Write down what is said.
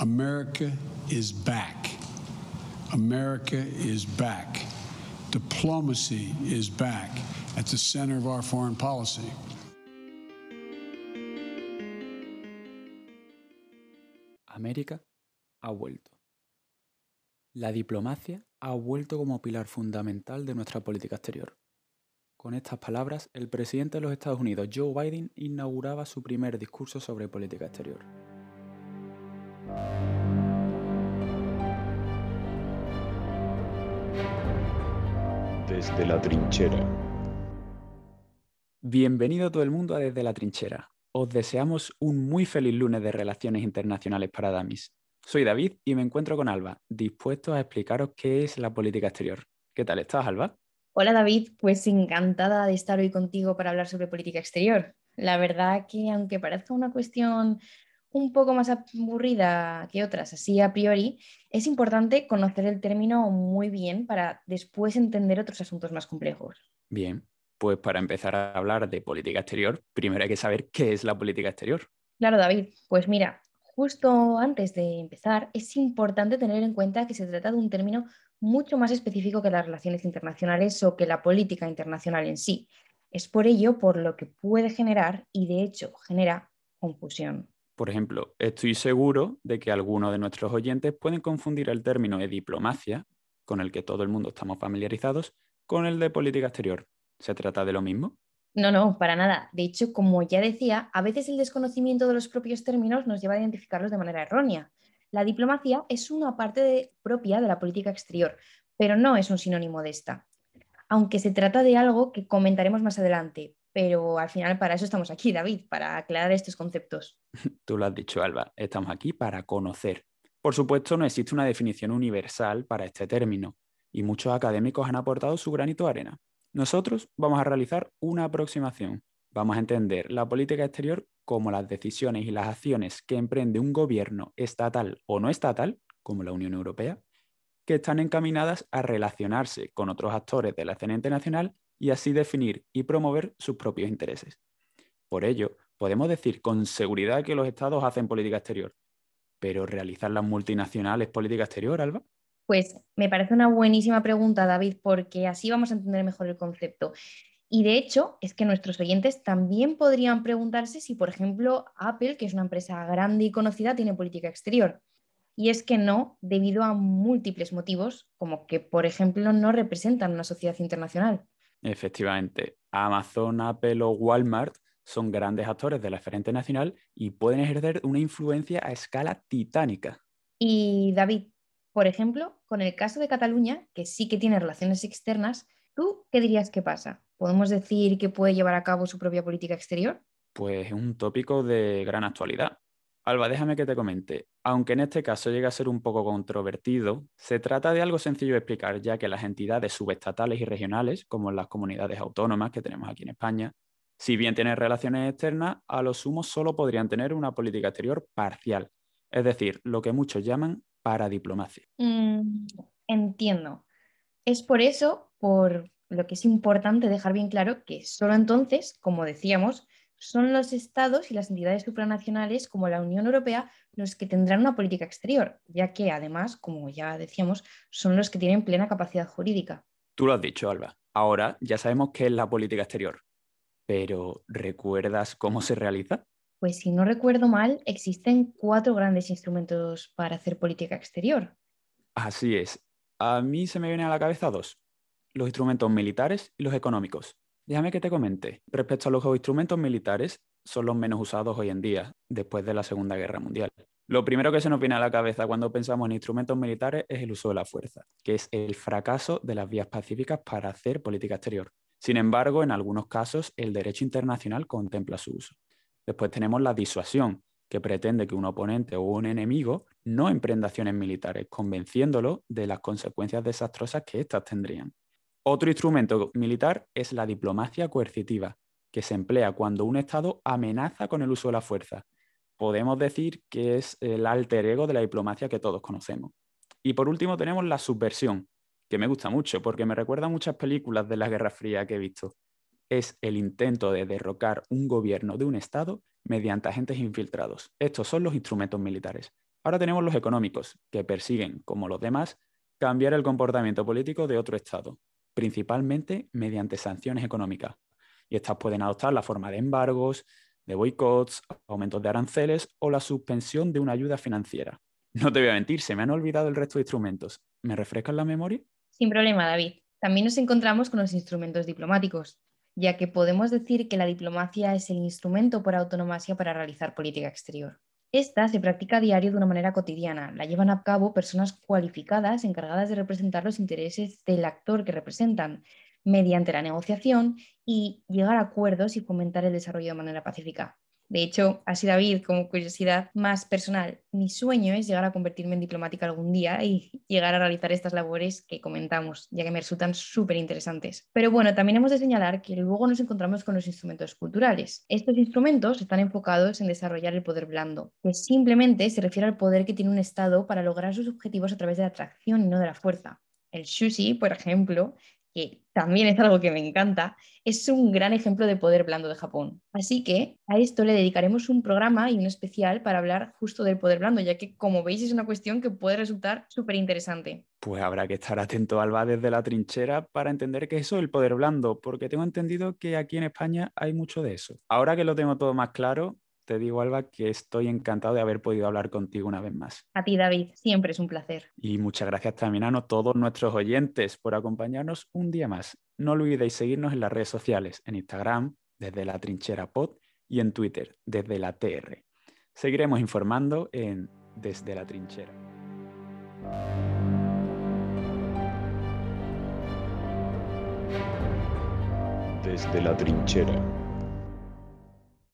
America is back. America is back. Diplomacy is back at the center of our foreign policy. América ha vuelto. La diplomacia ha vuelto como pilar fundamental de nuestra política exterior. Con estas palabras, el presidente de los Estados Unidos, Joe Biden, inauguraba su primer discurso sobre política exterior. Desde la trinchera. Bienvenido todo el mundo a Desde la Trinchera. Os deseamos un muy feliz lunes de Relaciones Internacionales para Damis. Soy David y me encuentro con Alba, dispuesto a explicaros qué es la política exterior. ¿Qué tal estás, Alba? Hola David, pues encantada de estar hoy contigo para hablar sobre política exterior. La verdad que aunque parezca una cuestión un poco más aburrida que otras, así a priori, es importante conocer el término muy bien para después entender otros asuntos más complejos. Bien, pues para empezar a hablar de política exterior, primero hay que saber qué es la política exterior. Claro, David, pues mira, justo antes de empezar, es importante tener en cuenta que se trata de un término mucho más específico que las relaciones internacionales o que la política internacional en sí. Es por ello por lo que puede generar, y de hecho genera, confusión. Por ejemplo, estoy seguro de que algunos de nuestros oyentes pueden confundir el término de diplomacia, con el que todo el mundo estamos familiarizados, con el de política exterior. ¿Se trata de lo mismo? No, no, para nada. De hecho, como ya decía, a veces el desconocimiento de los propios términos nos lleva a identificarlos de manera errónea. La diplomacia es una parte propia de la política exterior, pero no es un sinónimo de esta. Aunque se trata de algo que comentaremos más adelante, pero al final para eso estamos aquí, David, para aclarar estos conceptos. Tú lo has dicho, Alba, estamos aquí para conocer. Por supuesto, no existe una definición universal para este término, y muchos académicos han aportado su granito de arena. Nosotros vamos a realizar una aproximación. Vamos a entender la política exterior como las decisiones y las acciones que emprende un gobierno estatal o no estatal, como la Unión Europea, que están encaminadas a relacionarse con otros actores de la escena internacional y así definir y promover sus propios intereses. Por ello, podemos decir con seguridad que los estados hacen política exterior, pero ¿realizar las multinacionales política exterior, Alba? Pues me parece una buenísima pregunta, David, porque así vamos a entender mejor el concepto. Y de hecho, es que nuestros oyentes también podrían preguntarse si, por ejemplo, Apple, que es una empresa grande y conocida, tiene política exterior. Y es que no, debido a múltiples motivos, como que, por ejemplo, no representan una sociedad internacional. Efectivamente, Amazon, Apple o Walmart son grandes actores de la esfera internacional y pueden ejercer una influencia a escala titánica. Y David, por ejemplo, con el caso de Cataluña, que sí que tiene relaciones externas, ¿tú qué dirías que pasa? ¿Podemos decir que puede llevar a cabo su propia política exterior? Pues es un tópico de gran actualidad. Alba, déjame que te comente. Aunque en este caso llega a ser un poco controvertido, se trata de algo sencillo de explicar, ya que las entidades subestatales y regionales, como las comunidades autónomas que tenemos aquí en España, si bien tienen relaciones externas, a lo sumo solo podrían tener una política exterior parcial, es decir, lo que muchos llaman paradiplomacia. Mm, entiendo. Es por eso, por lo que es importante dejar bien claro que solo entonces, como decíamos, son los estados y las entidades supranacionales como la Unión Europea los que tendrán una política exterior, ya que además, como ya decíamos, son los que tienen plena capacidad jurídica. Tú lo has dicho, Alba. Ahora ya sabemos qué es la política exterior, pero ¿recuerdas cómo se realiza? Pues si no recuerdo mal, existen cuatro grandes instrumentos para hacer política exterior. Así es. A mí se me vienen a la cabeza dos, los instrumentos militares y los económicos. Déjame que te comente. Respecto a los instrumentos militares, son los menos usados hoy en día, después de la Segunda Guerra Mundial. Lo primero que se nos viene a la cabeza cuando pensamos en instrumentos militares es el uso de la fuerza, que es el fracaso de las vías pacíficas para hacer política exterior. Sin embargo, en algunos casos, el derecho internacional contempla su uso. Después tenemos la disuasión, que pretende que un oponente o un enemigo no emprenda acciones militares, convenciéndolo de las consecuencias desastrosas que éstas tendrían. Otro instrumento militar es la diplomacia coercitiva, que se emplea cuando un Estado amenaza con el uso de la fuerza. Podemos decir que es el alter ego de la diplomacia que todos conocemos. Y por último tenemos la subversión, que me gusta mucho porque me recuerda a muchas películas de la Guerra Fría que he visto. Es el intento de derrocar un gobierno de un Estado mediante agentes infiltrados. Estos son los instrumentos militares. Ahora tenemos los económicos, que persiguen, como los demás, cambiar el comportamiento político de otro Estado, principalmente mediante sanciones económicas. Y estas pueden adoptar la forma de embargos, de boicots, aumentos de aranceles o la suspensión de una ayuda financiera. No te voy a mentir, se me han olvidado el resto de instrumentos. ¿Me refrescan la memoria? Sin problema, David. También nos encontramos con los instrumentos diplomáticos, ya que podemos decir que la diplomacia es el instrumento por autonomía para realizar política exterior. Esta se practica a diario de una manera cotidiana. La llevan a cabo personas cualificadas encargadas de representar los intereses del actor que representan mediante la negociación y llegar a acuerdos y fomentar el desarrollo de manera pacífica. De hecho, así David, como curiosidad más personal, mi sueño es llegar a convertirme en diplomática algún día y llegar a realizar estas labores que comentamos, ya que me resultan súper interesantes. Pero bueno, también hemos de señalar que luego nos encontramos con los instrumentos culturales. Estos instrumentos están enfocados en desarrollar el poder blando, que simplemente se refiere al poder que tiene un Estado para lograr sus objetivos a través de la atracción y no de la fuerza. El sushi, por ejemplo, que también es algo que me encanta, es un gran ejemplo de poder blando de Japón. Así que a esto le dedicaremos un programa y un especial para hablar justo del poder blando, ya que como veis es una cuestión que puede resultar súper interesante. Pues habrá que estar atento, Alba, desde la trinchera para entender qué es eso el poder blando, porque tengo entendido que aquí en España hay mucho de eso. Ahora que lo tengo todo más claro, te digo, Alba, que estoy encantado de haber podido hablar contigo una vez más. A ti, David, siempre es un placer. Y muchas gracias también a todos nuestros oyentes por acompañarnos un día más. No olvidéis seguirnos en las redes sociales, en Instagram, desde la trinchera pod, y en Twitter, desde la TR. Seguiremos informando en Desde la Trinchera. Desde la Trinchera.